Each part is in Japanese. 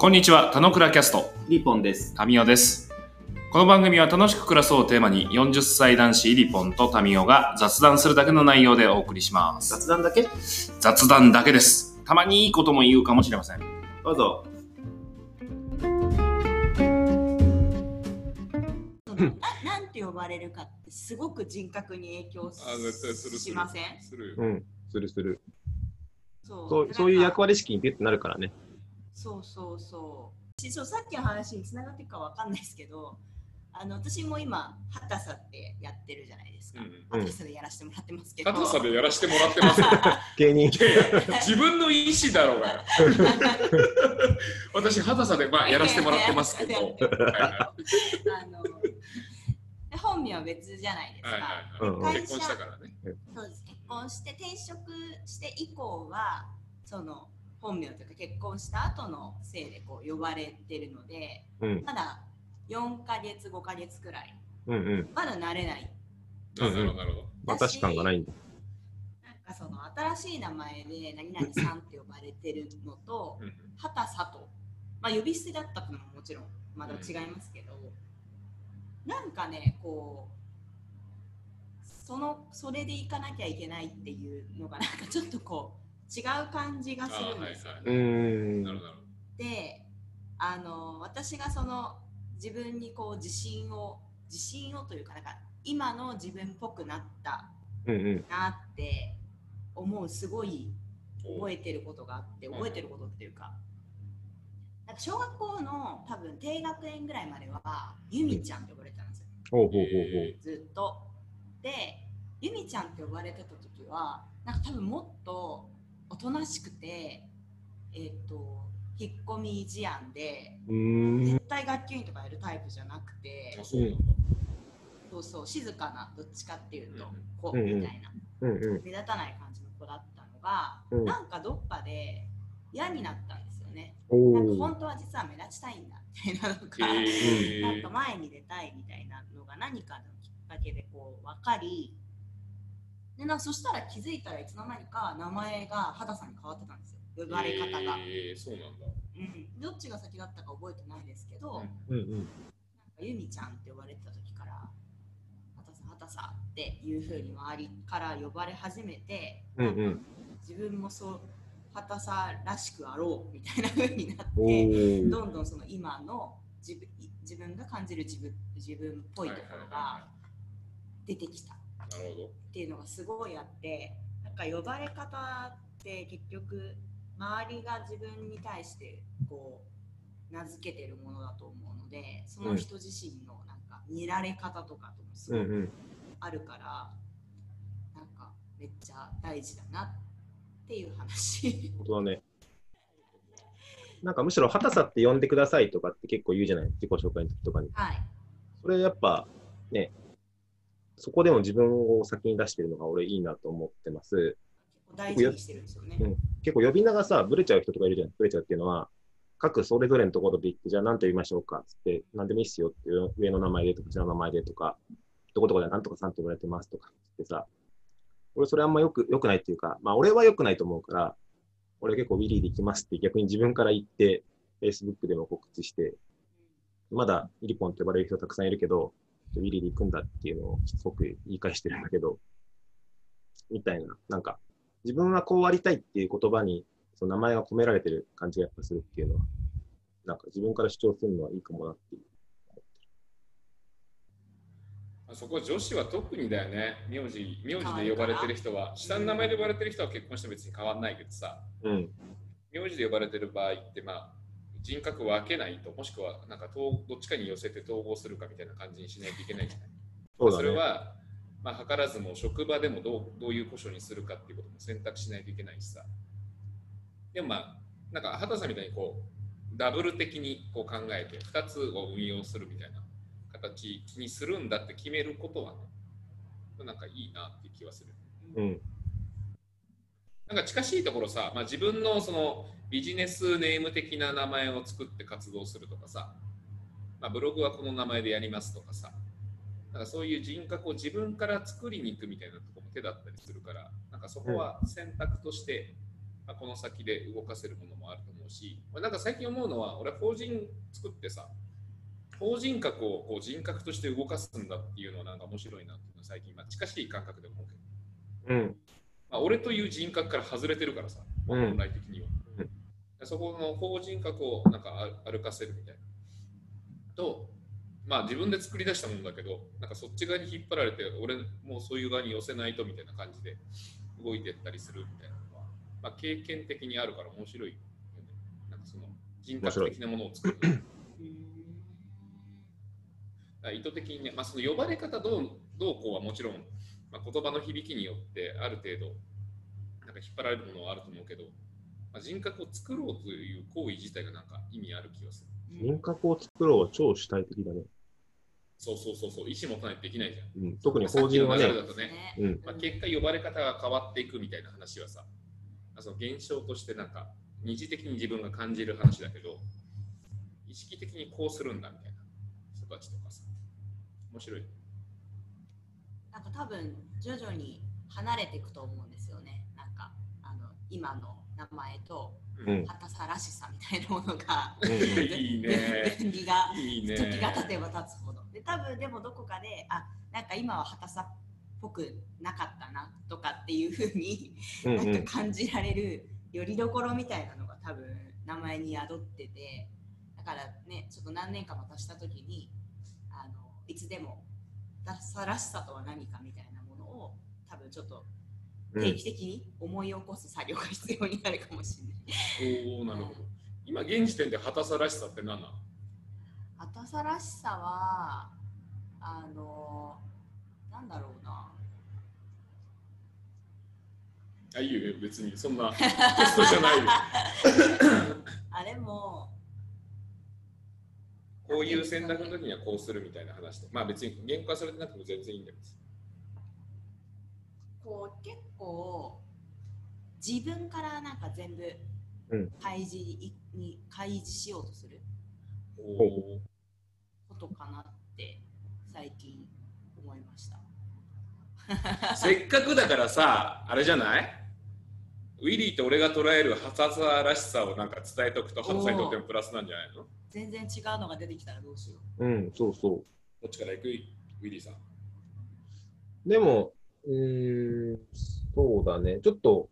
こんにちは、田野倉キャスト、リポンです。タミオです。この番組は楽しく暮らそうをテーマに40歳男子イリポンとタミオが雑談するだけの内容でお送りします。雑談だけ？雑談だけです。たまにいいことも言うかもしれません。どうぞ。ななんて呼ばれるかってすごく人格に影響しあ絶対するするしません？するよ。うん、するする。そうそうそういう役割割意識にピュッてなるからね。そうそうそうしそうさっきの話につながっていくかわかんないですけどあの私も今ハタサってやってるじゃないですか、うんハタサで やらせてもらってますけど、硬さでやらせてもらってますよ。芸人。自分の意思だろうが。私、硬さでまあやらせてもらってますけど。はいはあので本名は別じゃないですか、いはいはいうんはい。結婚したからね。そうです結婚して転職して以降はその本名というか結婚した後のせいでこう呼ばれてるのでうん、まだ4ヶ月5ヶ月くらい。うん、うん。まだ慣れないなるほど、なるほど。私感がないんだ。なんかその新しい名前で何々さんって呼ばれてるのとうん畑佐藤まあ呼び捨てだったのももちろんまだ違いますけど、なんかねこうそのそれで行かなきゃいけないっていうのがなんかちょっとこう違う感じがするんですよ、あうーん。なるほど。であの私がその自分にこう自信を自信をというかなんか今の自分っぽくなったうん、うん。なって思うすごい覚おえてることがあってうん覚えてることっていうかなんか小学校の多分低学年ぐらいまではゆみちゃんって呼ばれてたんですよほうほうほうずっとでゆみちゃんって呼ばれてた時はなんか多分もっとおとなしくてえっ、と引っ込み思案で。絶対学級委員とかやるタイプじゃなくてあ、そう。そう静かなどっちかっていうとうん子うみたいな。目立たない感じの子だったのが、うんなんかどっかで嫌になったんですよね。おなんかー。本当は実は目立ちたいんだみたいなのが、へなんか前に出たいみたいなのが何かのきっかけでこう分かりでなんかそしたら気づいたらいつの間にか名前が肌さんに変わってたんですよ。呼ばれ方が、えー、そうなんだ。うん、どっちが先だったか覚えてないですけど、うん。うん、うん。なんかゆみちゃんって呼ばれてた時から、はたさ、はたさっていう風に周りから呼ばれ始めて、うんうん。自分もそう、はたさらしくあろうみたいな風になおって、ー。どんどんその今の自分自分が感じる自分自分っぽいところが出てきた。っなるほど。ていうのがすごいあって、なんか呼ばれ方って結局、周りが自分に対してこう名付けてるものだと思うのでその人自身のなんか見られ方とかともすうん、ごくうん。あるから、なんかめっちゃ大事だなっていう話本当だね。なんかむしろ、畑さって呼んでくださいとかって結構言うじゃない自己紹介の時とかに。はいそれやっぱ、ね、そこでも自分を先に出してるのが俺いいなと思ってます。結構大事にしてるんですよね。うん結構呼び名がさ、ブレちゃう人とかいるじゃん。ブレちゃうっていうのは、各それぞれのところで行って、じゃあ何て呼びましょうかっつって、何でもいいっすよっていう上の名前でとか下の名前でとか、どこどこで何とかさんって呼ばれてますとかってさ、俺それあんまよく、よくないっていうか、まあ俺は良くないと思うから、俺結構ウィリーで行きますって逆に自分から言って、Facebook でも告知して、まだイリポンって呼ばれる人たくさんいるけど、ウィリーで行くんだっていうのをすごく言い返してるんだけど、みたいな、なんか、自分はこうありたいっていう言葉に、その名前が込められてる感じがやっぱするっていうのは、なんか自分から主張するのはいいかもなっていう。あそこ女子は特にだよね。名字、名字で呼ばれてる人は、下の名前で呼ばれてる人は結婚して別に変わんないけどさ、うん。名字で呼ばれてる場合って、まあ、人格分けないと、もしくはなんか統どっちかに寄せて統合するかみたいな感じにしないといけないじゃない。そね。それは、まあ、図らずも職場でもどうどういう古書にするかっていうことも選択しないといけないしさ。でもまあ、なんか畑さんみたいにこう、ダブル的にこう考えて、2つを運用するみたいな形にするんだって決めることはね、なんかいいなって気はする。うん。なんか近しいところさ、まあ、自分のそのビジネスネーム的な名前を作って活動するとかさ、まあ、ブログはこの名前でやりますとかさ、なんかそういう人格を自分から作りに行くみたいなところも手だったりするから、なんかそこは選択としてまあ、この先で動かせるものもあると思うし、まあ、なんか最近思うのは、俺は法人作ってさ、法人格をこう人格として動かすんだっていうのはなんか面白いなっていうのは最近、まあ、近しい感覚で思うけど、うん。まあ、俺という人格から外れてるからさ、本来的には。うんそこの法人格をなんかあ歩かせるみたいな。と、まあ自分で作り出したものだけど、なんかそっち側に引っ張られて、俺もうそういう側に寄せないとみたいな感じで動いてったりするみたいなのは、まあ、経験的にあるから面白いよね。なんかその人格的なものを作る。意図的にね、まあ、その呼ばれ方どうどうこうはもちろん、まあ、言葉の響きによってある程度なんか引っ張られるものはあると思うけど、まあ、人格を作ろうという行為自体がなんか意味ある気がする。人格を作ろうは超主体的だね。そうそうそうそう、意思持たないとできないじゃん。うん、特に法人はねだとね、ねうん、まあ、結果呼ばれ方が変わっていくみたいな話はさ、まあその現象としてなんか二次的に自分が感じる話だけど、意識的にこうするんだみたいな人たちとかさ、面白い。なんか多分徐々に離れていくと思うんですよね。なんかあの今の名前とうん畑さらしさみたいなものがうんうんいいね。分離がいいね。時が経てば経つほど。で多分でもどこかであなんか今は畑さっぽくなかったなとかっていうふうにうんなうんんか感じられるよりどころみたいなのが多分名前に宿っててだからねちょっと何年かも経した時にあのいつでもダサらしさとは何かみたいなものを多分ちょっとうん定期的に思い起こす作業が必要になるかもしれない。おおなるほど。今現時点で畑さらしさって何なの？畑さらしさはあのなんだろうなあ、いいよ、別に。そんなテストじゃないよ。あれもこういう選択の時にはこうするみたいな話で。まあ別に言語化されてなくても全然いいんだけど。こう結構自分からなんか全部うん開示に開示しようとする。ことかなって最近思いました。せっかくだからさ、あれじゃない？ウィリーと俺が捉える畑さらしさをなんか伝えとくと、畑さんにとってもプラスなんじゃないの？全然違うのが出てきたらどうしよう。うん、そうそどっちから行く？ウィリーさん。う。でも、うーん、そうだね。ちょっと、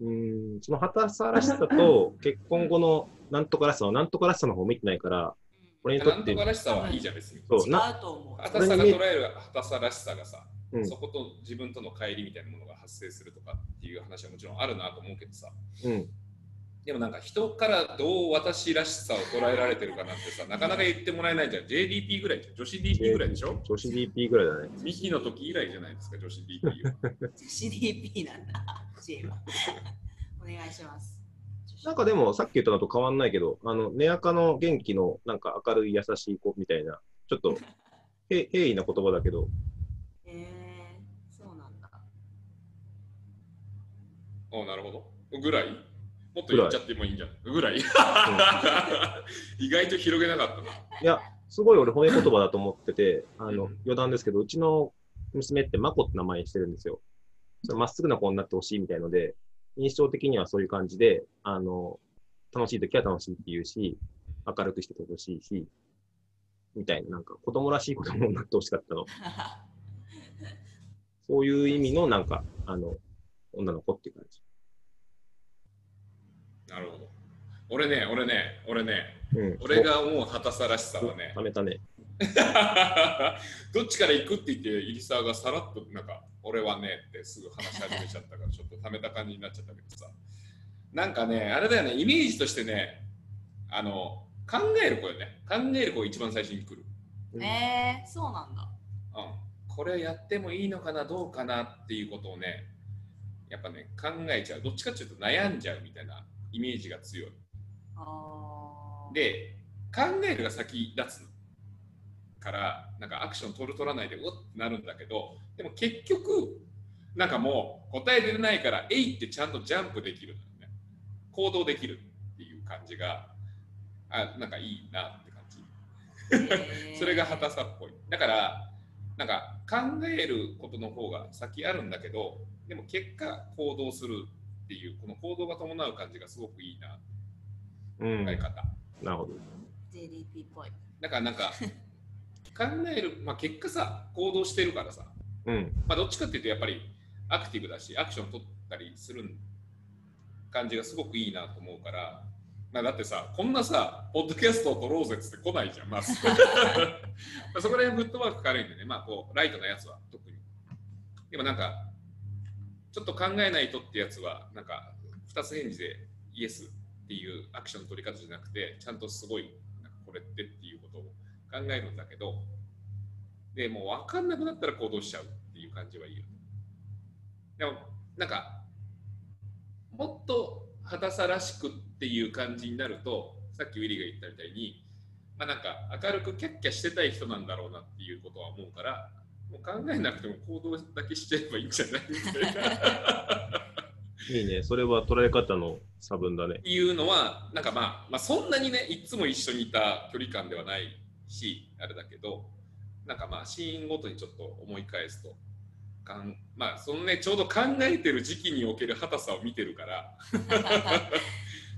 うーん、その畑さらしさと 結婚後のなんとからしさはなんとからしさの方見てないから、俺にとってなんとか、らしさはいいじゃん、別に。そうな違うと思う。畑さが捉える畑さらしさがさ、うんそこと自分との乖離みたいなものが発生するとかっていう話はもちろんあるなと思うけどさ、うん、でもなんか人からどう私らしさを捉えられてるかなんてさ、なかなか言ってもらえないじゃん。JDP ぐらいじゃん。女子 DP ぐらいでしょ？女子 DP ぐらいだね。ミキの時以来じゃないですか、女子 DP は。CDP なんだ。J は。お願いします。なんかでも、さっき言ったのと変わんないけど、あの、寝垢の元気の、なんか明るい優しい子みたいな、ちょっと、へ 平易な言葉だけど、えー、そうなんだ。おなるほど。ぐらい？もっと言っちゃってもいいんじゃないぐらい？意外と広げなかったな。いや、すごい俺、褒め言葉だと思ってて、あのうん、余談ですけど、うちの娘ってマコって名前にしてるんですよ。それまっすぐな子になってほしいみたいので、印象的にはそういう感じで、あの、楽しい時は楽しいって言うし、明るくしててほしいし、みたいな、なんか子供らしい子供になってほしかったの。そういう意味の、なんか、あの、女の子っていう感じ。なるほど。俺ね、俺ね、俺ね、うん。俺が思う畑さらしさはねお、ためたね。どっちから行くって言って、入沢がさらっと、なんか、俺はねってすぐ話し始めちゃったから、ちょっとためた感じになっちゃったけどさ。なんかね、あれだよね、イメージとしてね、あの、考える子よね。考える子が一番最初に来る。うんえー、そうなんだ。うん。これやってもいいのかな、どうかなっていうことをね、やっぱね、考えちゃう。どっちかっていうと悩んじゃうみたいなイメージが強い。で、考えるが先立つから、なんかアクション取る取らないでうっってなるんだけど、でも結局、なんかもう答え出ないから、えいってちゃんとジャンプできるね。行動できるっていう感じが、あ、なんかいいなって感じ。えー それが畑さっぽい。だから、なんか考えることの方が先あるんだけど、でも結果行動するっっていうこの行動が伴う感じがすごくいいなうん。考え方、なるほど。JDP っぽい。だからなんか 考える、まあ、結果さ行動してるからさ、うん。まあ、どっちかっていうとやっぱりアクティブだしアクション取ったりする感じがすごくいいなと思うから、まあ、だってさこんなさポッドキャストを撮ろうぜっつって来ないじゃんまずまあそこら辺フットワーク軽いんでねまあこうライトなやつは特にでもなんかちょっと考えないとってやつはなんか2つ返事でイエスっていうアクションの取り方じゃなくてちゃんとすごいなんかこれってっていうことを考えるんだけどでもう分かんなくなったら行動しちゃうっていう感じはいいよね。でもなんかもっと肌さらしくっていう感じになるとさっきウィリーが言ったみたいにまあなんか明るくキャッキャしてたい人なんだろうなっていうことは思うからもう考えなくても行動だけしちゃえばいいんじゃないみたいないいね。それは捉え方の差分だね。いうのはなんかまあ、まあ、そんなにねいつも一緒にいた距離感ではないしあれだけどなんかまあシーンごとにちょっと思い返すとかんまあそのねちょうど考えてる時期における畑さを見てるから だか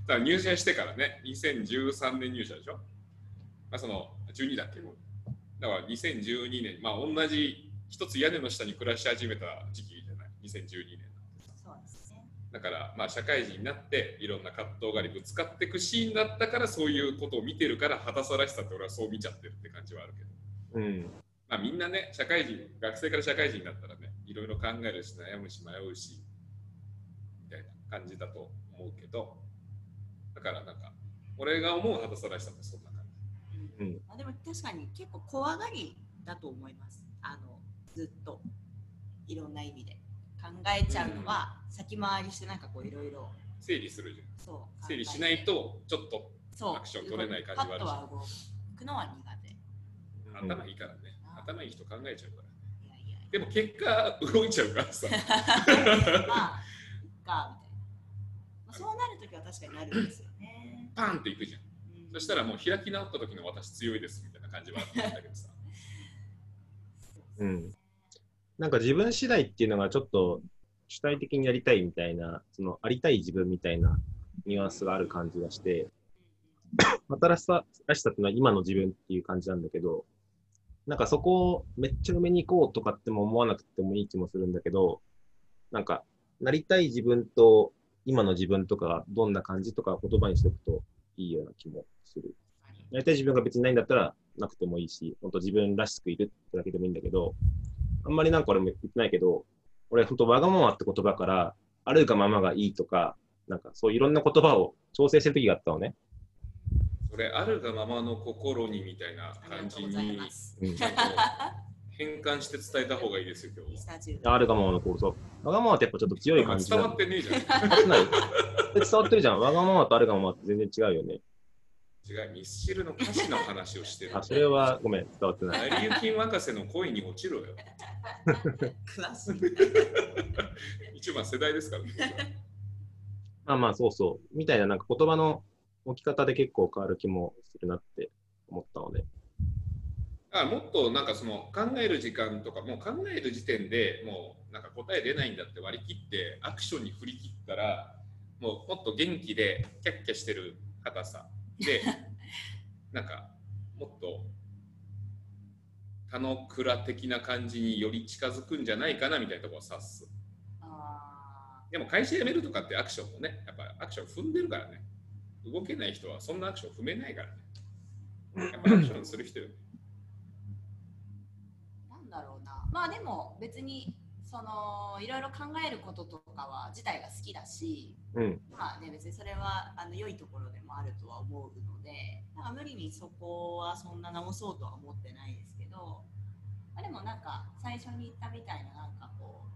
ら入社してからね2013年入社でしょ、まあ、その12だっけ？もうだから2012年まあ同じ一つ屋根の下に暮らし始めた時期じゃない？2012年そうですね。だから、まあ、社会人になっていろんな葛藤がありぶつかっていくシーンだったからそういうことを見てるから肌さらしさって俺はそう見ちゃってるって感じはあるけど、うん。まあ、みんなね社会人学生から社会人になったらねいろいろ考えるし悩むし迷うしみたいな感じだと思うけどだからなんか俺が思う肌さらしさってそんなうん。まあ、でも確かに結構怖がりだと思います。あのずっと。いろんな意味で。考えちゃうのは先回りしてなんかこういろいろ。整理するじゃん。そう整理しないとちょっとそう。アクション取れない感じはあるしパッとは動くのは苦手。頭いいからね。頭いい人考えちゃうからいやいやいでも結果動いちゃうからさ。や。まあ、かみたいな。まあ、そうなるときは確かになるんですよね。パンっていくじゃんそしたらもう開き直った時の私強いですみたいな感じはあったんだけどさ。うん。なんか自分次第っていうのがちょっと主体的にやりたいみたいな、そのありたい自分みたいなニュアンスがある感じがして、新しさらしさっていうのは今の自分っていう感じなんだけど、なんかそこをめっちゃ埋めに行こうとかっても思わなくてもいい気もするんだけど、なんかなりたい自分と今の自分とかどんな感じとか言葉にしておくといいような気もする。なりたい自分が別にないんだったらなくてもいいし、本当自分らしくいるってだけでもいいんだけど、あんまりなんか俺も言ってないけど、俺本当わがままって言葉から、あるがままがいいとか、なんかそういろんな言葉を調整してる時があったのね。それ、あるがままの心にみたいな感じに変換して伝えた方がいいですよ、今日あるがままの心、そう。わがままってやっぱちょっと強いは。感じ伝わってねえじゃん。伝わってるじゃん。わがままとあるがままって全然違うよね。違う、ミスチルの歌詞の話をしてる。あ、それはごめん、伝わってない。成り行き任せの恋に落ちろよ。詳しい。一番世代ですからね。まあまあ、そうそう。みたいななんか言葉の置き方で結構変わる気もするなって思ったので。あもっとなんかその考える時間とかもう考える時点でもうなんか答え出ないんだって割り切ってアクションに振り切ったらもうもっと元気でキャッキャしてる硬さでなんかもっと田の倉的な感じにより近づくんじゃないかなみたいなところを指す。あでも会社辞めるとかってアクションもねやっぱアクション踏んでるからね。動けない人はそんなアクション踏めないからね。やっぱアクションする人よ。ねーなんだろうな。まあでも別にそのいろいろ考えることとかは自体が好きだし、うん。まあね別にそれはあの良いところでもあるとは思うので、なんか無理にそこはそんな直そうとは思ってないですけど、まあ、でもなんか最初に言ったみたいななんかこ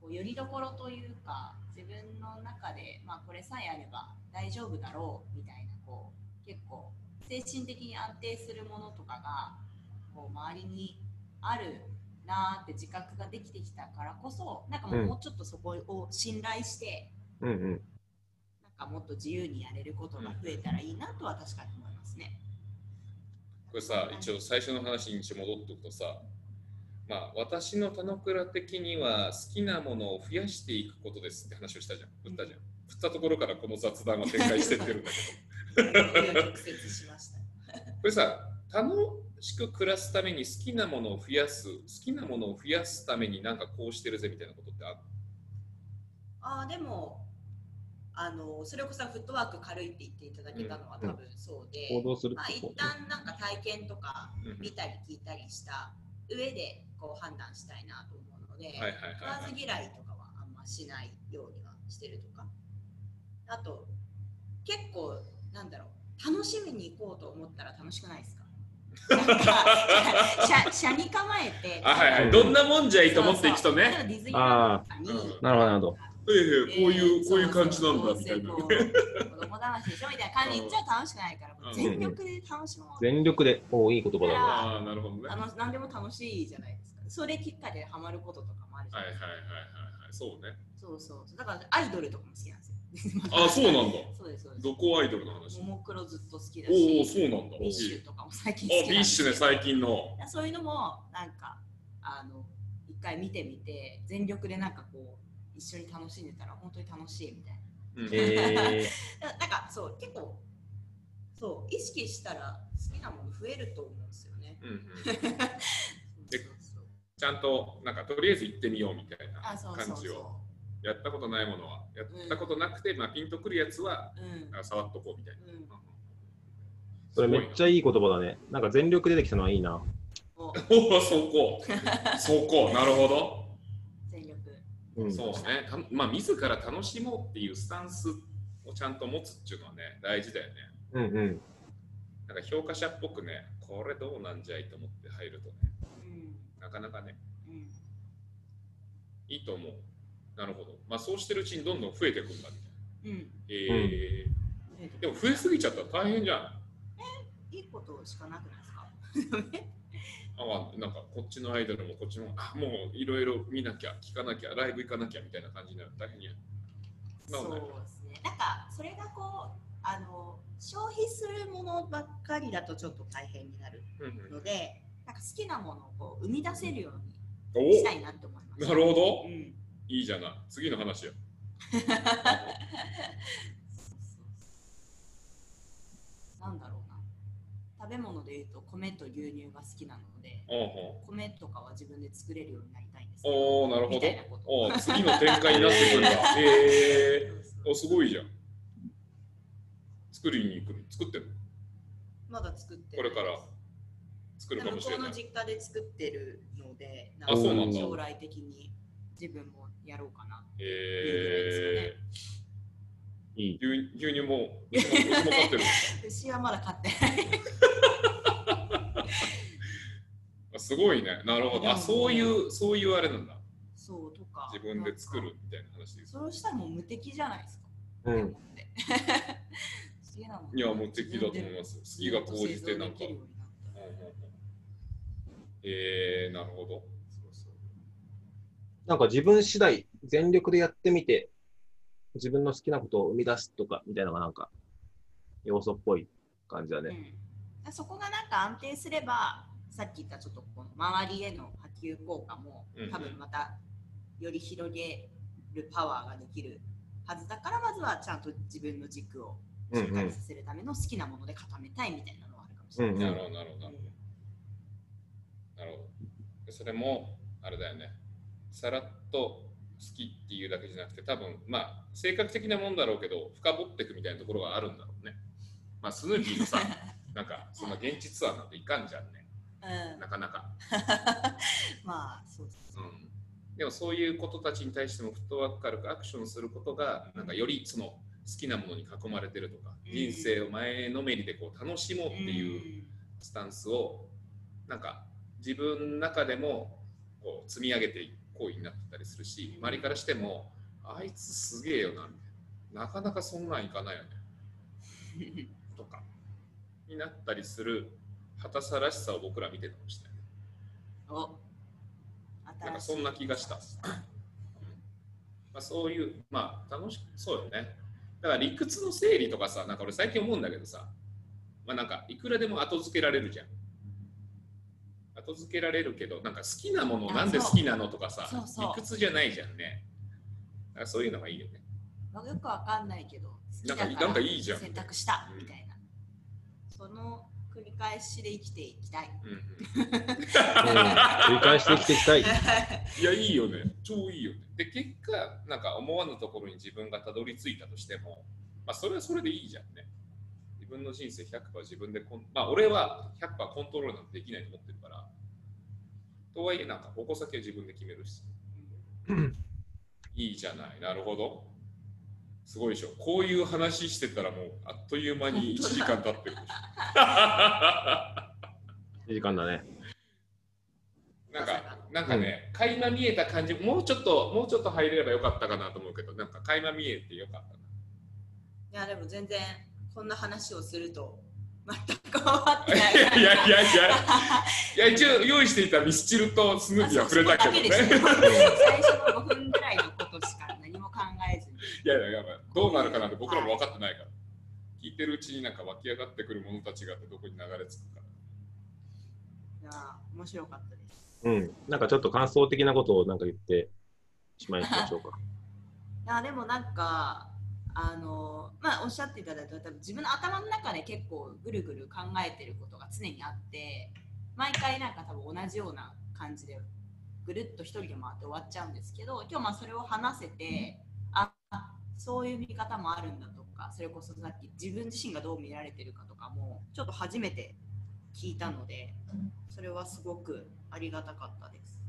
うこうよりどころというか自分の中でまあこれさえあれば大丈夫だろうみたいなこう結構精神的に安定するものとかがこう周りにあるなーって自覚ができてきたからこそなんかもうちょっとそこを信頼して、うんうん。なんかもっと自由にやれることが増えたらいいなとは確かに思いますね。これさ一応最初の話に戻っておくとさまあ、私の田之倉的には好きなものを増やしていくことですって話をしたじゃん。振ったじゃん。振ったところからこの雑談は展開してってるんだけど。これさ、楽しく暮らすために好きなものを増やす、好きなものを増やすためになんかこうしてるぜみたいなことってある？ああでもあのそれこそフットワーク軽いって言っていただけたのはうん。多分そうで、行動するまあ一旦なんか体験とかうん。見たり聞いたりした上でこう判断したいなと思うので、食わはいず。嫌いとかはあんましないようにはしてるとか。あと結構なんだろう楽しみに行こうと思ったら楽しくないですか？車車に構えてあはいはい、うんどんなもんじゃいいと思っていくとね。ディズニーランドとかにうんなるほどなるほどええこういう、えーこういう感じなんだみたいな。子供騙しでしょみたいな感じで言っちゃ楽しくないから、うん全力で楽しもう。全力で、おお、いい言葉だな。ああ、なるほどね。あはいの何でも楽しいじゃないですか。それきっかけでハマることとかもあるじゃははいないいですか。はいはい。そうね。そうそうそう。だからアイドルとかも好きなんですよ。あそうなんだ。そうですそうです。どこアイドルの話？ももクロずっと好きだおお、し、そうなんだ。 BiSH とかも最近好きあ、ビッシュね、最近の。そういうのもなんかあの一回見てみて全力でなんかこう一緒に楽しんでたら本当に楽しいみたいな。うんえだなんかそう結構そう意識したら好きなもの増えると思うんですよね。うんうん ちゃんと、なんか、とりあえず行ってみようみたいなあそうそう感じを。そやったことないものは、やったことなくて、まあ、ピンとくるやつは、触っとこうみたいな。うんそれめっちゃいい言葉だね。なんか全力出てきたのはいいな。おおお、そこ。そこ、なるほど。全力。うん。そうね。たまあ、自ら楽しもうっていうスタンスをちゃんと持つっていうのはね、大事だよね。うんうん。なんか評価者っぽくね、これどうなんじゃいと思って入るとね、うんなかなかね、うんいいと思う。なるほど。まあ、そうしてるうちにどんどん増えていくんだみたいな。うんえーでも増えすぎちゃったら大変じゃん。いいことしかなくないですか？あなんかこっちのアイドルもこっちもあもういろいろ見なきゃ聞かなきゃライブ行かなきゃみたいな感じになる大変やそそうですね。なんかそれがこうあの消費するものばっかりだとちょっと大変になるうんので、なんか好きなものをこう生み出せるよううんにしたいなって思います。おなるほどうん。いいじゃない。次の話よ。なんだろうな。食べ物で言うと米と牛乳が好きなので、米とかは自分で作れるようになりたいんです。おおーなるほみどおー次の展開になってくるんだへえそうそうおすごいじゃん。作りに行く作ってるまだ作ってこれから。作るか向こうのもしれない。実家で作ってるので、あそうなんだ。将来的に自分もやろうかな。へえいい。牛牛乳も牛も牛も飼ってる 牛はまだ買ってない。あすごいねなるほどあそういうそういうあれなんだそうとか。自分で作。るみたいな話ですそうしたらもう無敵じゃないですか。うん。好き なものいやもう敵だと思います好きが高じてなんかうになったらうんうんうんえー、なるほど。なんか自分次第、全力でやってみて、自分の好きなことを生み出すとか、みたいなのがなんか、要素っぽい感じだね。うん、そこがなんか安定すればさっき言ったちょっとこの周りへの波及効果も多分またより広げるパワーができるはずだからまずはちゃんと自分の軸をしっかりさせるための好きなもので固めたいみたいなのはあるかもしれない。うんなるほど、なるほど、なるほど。なるほどでそれも、あれだよね。さらっと好きっていうだけじゃなくて、多分まあ、性格的なもんだろうけど、深掘っていくみたいなところがあるんだろうね。まあ、スヌーピーのさ、なんか、そんな現地ツアーなんていかんじゃんね。うんなかなか。まあそうですね。うん。でも、そういうことたちに対しても、フットワーク軽くアクションすることが、なんかよりその好きなものに囲まれてるとか、うん人生を前のめりでこう楽しもうっていう。スタンスをなんか自分の中でもこう積み上げていく行為になってたりするし周りからしてもあいつすげえよなみたいな。なかなかそんなんいかないよね。とか。になったりする畑さらしさを僕ら見てたましたよね。お。なんかそんな気がした。まあ、そういうまあ楽しくそうよね。だから理屈の整理とかさなんか俺最近思うんだけどさ。まあなんかいくらでも後付けられるじゃん後付けられるけどなんか好きなものあなんで好きなのとかさそうそう理屈じゃないじゃんねだからそういうのがいいよねまあよくわかんないけど、好きだなんかなんかいいじゃん選択したうんみたいな。その繰り返しで生きていきたい。うんうんうん繰り返して生きていきたい。いや、いいよね。超いいよね。で、結果、なんか思わぬところに自分がたどり着いたとしても、まあ、それはそれでいいじゃんね。自分の人生100%自分でコン、まあ、俺は100%コントロールなんてできないと思ってるから、とはいえ、なんか矛先は自分で決めるし。いいじゃない。なるほど。すごいでしょ。こういう話してたらもう、あっという間に1時間経ってるでしょ。1時間だね。なんか、なんかね、垣間見えた感じ、もうちょっと、もうちょっと入れればよかったかなと思うけど、なんか垣間見えてよかったな。いやでも全然こんな話をすると全く変わっていない。やいやいやいや、いや一応用意していたミスチルとスヌーピーは触れたけどね。最初の5分ぐらいのことしか何も考えずに。いやいやいや、どうなるかなんて僕らも分かってないから。聞いてるうちになんか湧き上がってくる者たちがどこに流れ着くか。いや面白かったです。うん。なんかちょっと感想的なことをなんか言ってしまいましょうか。いやでもなんかあのまあおっしゃっていただいた多分自分の頭の中で結構ぐるぐる考えてることが常にあって毎回なんか多分同じような感じでぐるっと一人で回って終わっちゃうんですけど今日まあそれを話せてあそういう見方もあるんだとかそれこそさっき自分自身がどう見られてるかとかもちょっと初めて聞いたのでそれはすごくありがたかったです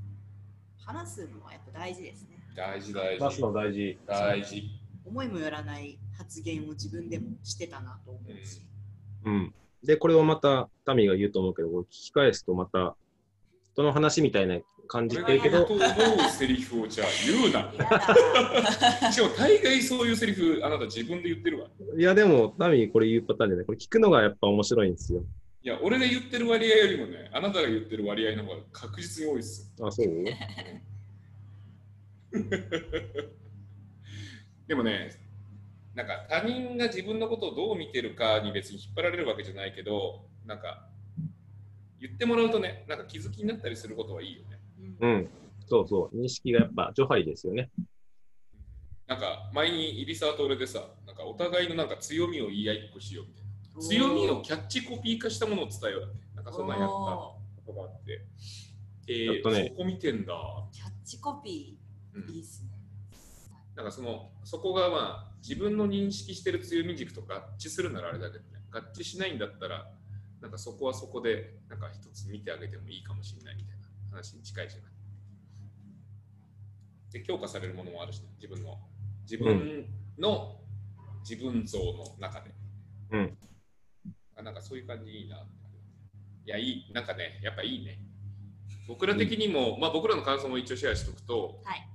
話すのはやっぱ大事ですね大事大事。の大事。大事。思いもよらない発言を自分でもしてたなと思うし、うん。で、これをまたタミが言うと思うけど、聞き返すとまた、人の話みたいな感じてるけどと思うセリフをじゃあ言うな。しかも大概そういうセリフあなた自分で言ってるわ。いや、でも、タミこれ言うパターンじゃない。これ聞くのがやっぱ面白いんですよ。いや、俺が言ってる割合よりもね、あなたが言ってる割合の方が確実に多いですよ。あ、そう？でもね、なんか他人が自分のことをどう見てるかに別に引っ張られるわけじゃないけど、なんか言ってもらうとね、なんか気づきになったりすることはいいよね。うん。そうそう。認識がやっぱ、ジョハリですよね。なんか前に入澤と俺でさ、なんかお互いのなんか強みを言い合いっこしようみたいな。強みをキャッチコピー化したものを伝えようだって。なんかそんなんやったおことがあって。えーやっとねそこ見てんだ。ーキャッチコピうんーいいっすね、なんかそのそこがまあ自分の認識してる強み軸と合致するならあれだけどね合致しないんだったらなんかそこはそこでなんか一つ見てあげてもいいかもしれないみたいな話に近いじゃない。で強化されるものもあるし、ね、自分の自分の自分像の中で。うん。あなんかそういう感じいいな。いや、いい、なんかね、やっぱいいね。僕ら的にも、まあ僕らの感想も一応シェアしておくと、はい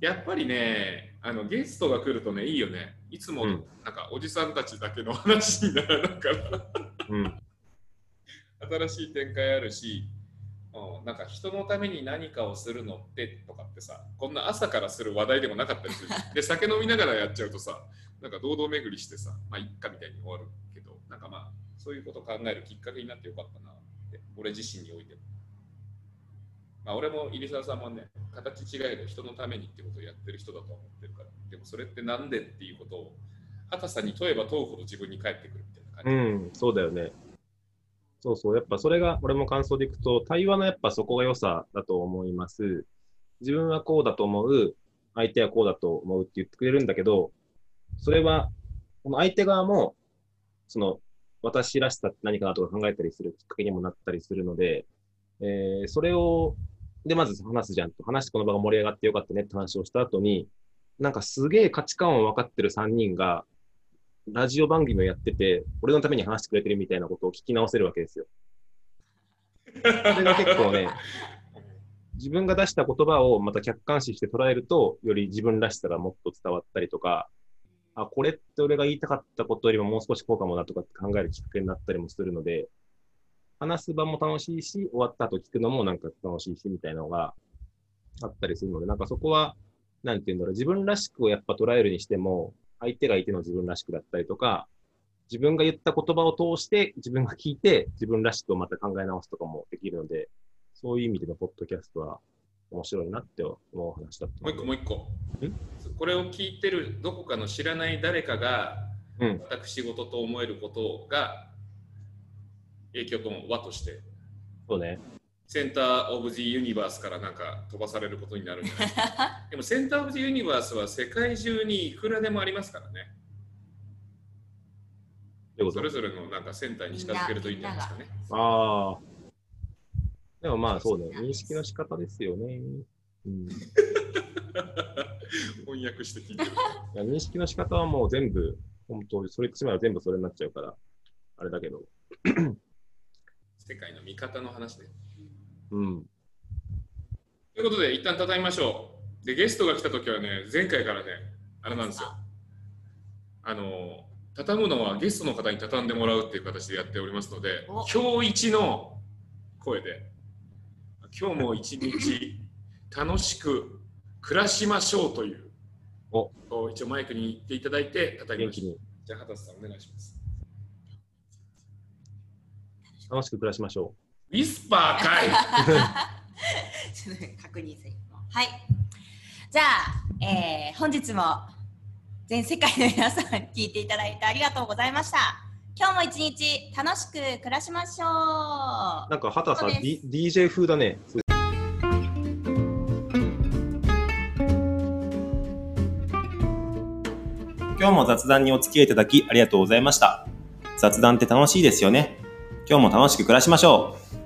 やっぱりね、あのゲストが来るとね、いいよね。いつも、うんなんかおじさんたちだけの話にならなから、うん。新しい展開あるし、うん、なんか人のために何かをするのってとかってさ、こんな朝からする話題でもなかったりする。で、酒飲みながらやっちゃうとさ、なんか堂々巡りしてさ、まあ、いっかみたいに終わるけど、なんかまあ、そういうことを考えるきっかけになってよかったなって、俺自身においても。まあ、俺も入澤さんもね、形違えど人のためにってことをやってる人だと思ってるから、でもそれってなんでっていうことを、畑さに問えば問うほど自分に返ってくるみたいな感じ。うん、そうだよね。そうそう、やっぱそれが、俺も感想でいくと、対話のやっぱそこが良さだと思います。自分はこうだと思う、相手はこうだと思うって言ってくれるんだけど、それは、この相手側も、その、私らしさって何かなとか考えたりするきっかけにもなったりするので、えーそれを、で、まず話すじゃんと。話してこの場が盛り上がってよかったねって話をした後に、なんかすげえ価値観を分かってる3人が、ラジオ番組をやってて、俺のために話してくれてるみたいなことを聞き直せるわけですよ。それが結構ね、自分が出した言葉をまた客観視して捉えると、より自分らしさがもっと伝わったりとか、あ、これって俺が言いたかったことよりももう少しこうかもなとかって考えるきっかけになったりもするので、話す場も楽しいし、終わった後聞くのもなんか楽しいしみたいなのがあったりするので、なんかそこは、なんて言うんだろう、自分らしくをやっぱ捉えるにしても、相手が相手の自分らしくだったりとか、自分が言った言葉を通して自分が聞いて自分らしくをまた考え直すとかもできるので、そういう意味でのポッドキャストは面白いなって思う話だったもう一個もう一個。ん？これを聞いてるどこかの知らない誰かがうん。私事と思えることが影響とも和として。そうね。センター・オブ・ジ・ユニバースからなんか飛ばされることになるんじゃない？でもセンター・オブ・ジ・ユニバースは世界中にいくらでもありますからね。それぞれのなんかセンターに近づけるといいんじゃないですかね。ああ。でもまあそうね、認識の仕方ですよね。うん、い 翻訳して聞いてる。や認識の仕方はもう全部、本当それつまり全部それになっちゃうから、あれだけど。世界の見方の話ね。うん。ということで一旦畳みましょう。でゲストが来た時はね前回からねあれなんですよ。あの畳むのはゲストの方に畳んでもらうっていう形でやっておりますのでお。今日一の声で今日も一日楽しく暮らしましょうという。一応マイクに言っていただいて畳みましょうじゃあ畑さんお願いします楽しく暮らしましょウィスパーかい確認するはいじゃあ、えー本日も全世界の皆さん聞いていただいてありがとうございました今日も一日楽しく暮らしましょうう。なんか、畑さん、D、DJ 風だね。今日も雑談にお付き合いいただきありがとうございました。雑談って楽しいですよね。今日も楽しく暮らしましょう。